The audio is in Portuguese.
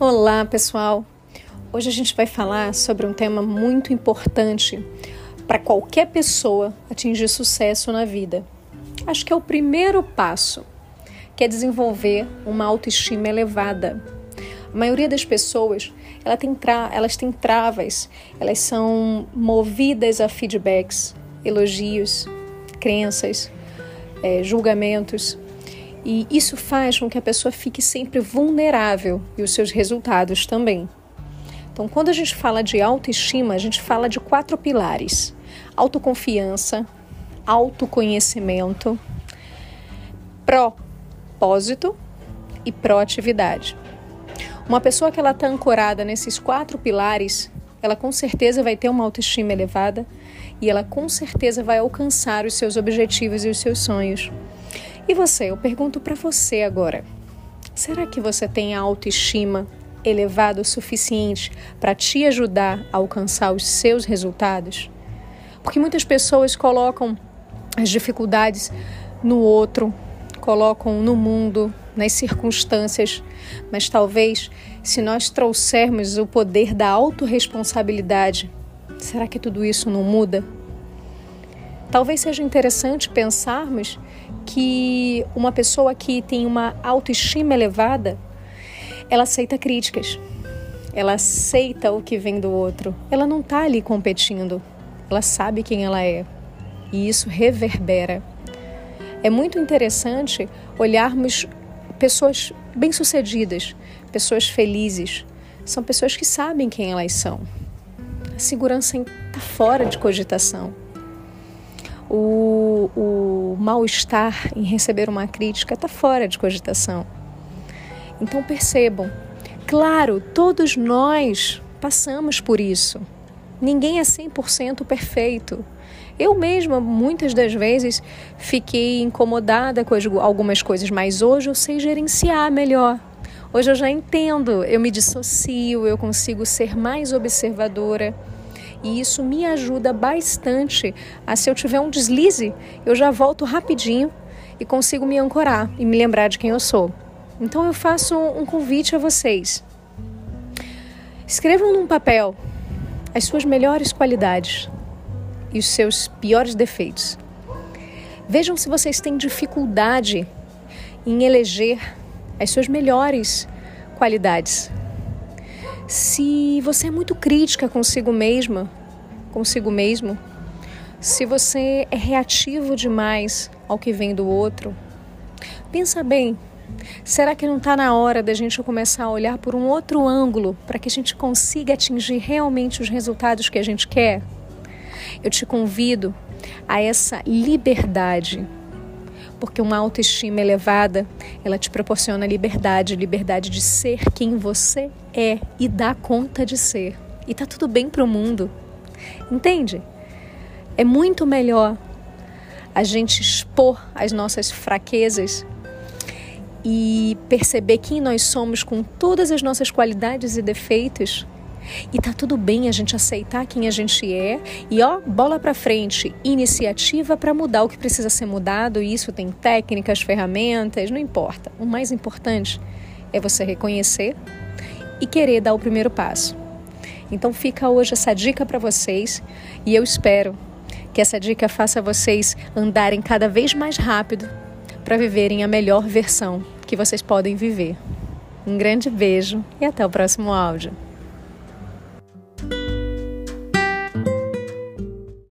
Olá, pessoal. Hoje a gente vai falar sobre um tema muito importante para qualquer pessoa atingir sucesso na vida. Acho que é o primeiro passo, que é desenvolver uma autoestima elevada. A maioria das pessoas, ela tem tra elas têm travas, elas são movidas a feedbacks, elogios, crenças, é, julgamentos e isso faz com que a pessoa fique sempre vulnerável e os seus resultados também. Então, quando a gente fala de autoestima, a gente fala de quatro pilares: autoconfiança, autoconhecimento, propósito e proatividade. Uma pessoa que ela está ancorada nesses quatro pilares, ela com certeza vai ter uma autoestima elevada e ela com certeza vai alcançar os seus objetivos e os seus sonhos. E você, eu pergunto para você agora: será que você tem a autoestima elevada o suficiente para te ajudar a alcançar os seus resultados? Porque muitas pessoas colocam as dificuldades no outro, colocam no mundo, nas circunstâncias, mas talvez se nós trouxermos o poder da autorresponsabilidade, será que tudo isso não muda? Talvez seja interessante pensarmos que uma pessoa que tem uma autoestima elevada, ela aceita críticas, ela aceita o que vem do outro, ela não está ali competindo, ela sabe quem ela é. E isso reverbera. É muito interessante olharmos pessoas bem-sucedidas, pessoas felizes, são pessoas que sabem quem elas são. A segurança está fora de cogitação o, o mal-estar em receber uma crítica está fora de cogitação. Então percebam, claro, todos nós passamos por isso. Ninguém é 100% perfeito. Eu mesma, muitas das vezes, fiquei incomodada com algumas coisas, mas hoje eu sei gerenciar melhor. Hoje eu já entendo, eu me dissocio, eu consigo ser mais observadora. E isso me ajuda bastante a se eu tiver um deslize, eu já volto rapidinho e consigo me ancorar e me lembrar de quem eu sou. Então eu faço um convite a vocês. Escrevam num papel as suas melhores qualidades e os seus piores defeitos. Vejam se vocês têm dificuldade em eleger as suas melhores qualidades se você é muito crítica consigo mesma, consigo mesmo, se você é reativo demais ao que vem do outro, pensa bem. Será que não está na hora da gente começar a olhar por um outro ângulo para que a gente consiga atingir realmente os resultados que a gente quer? Eu te convido a essa liberdade porque uma autoestima elevada, ela te proporciona liberdade, liberdade de ser quem você é e dar conta de ser. E tá tudo bem para o mundo. Entende? É muito melhor a gente expor as nossas fraquezas e perceber quem nós somos com todas as nossas qualidades e defeitos e tá tudo bem a gente aceitar quem a gente é e ó, bola para frente, iniciativa para mudar o que precisa ser mudado. E isso tem técnicas, ferramentas, não importa. O mais importante é você reconhecer e querer dar o primeiro passo. Então fica hoje essa dica para vocês e eu espero que essa dica faça vocês andarem cada vez mais rápido para viverem a melhor versão que vocês podem viver. Um grande beijo e até o próximo áudio.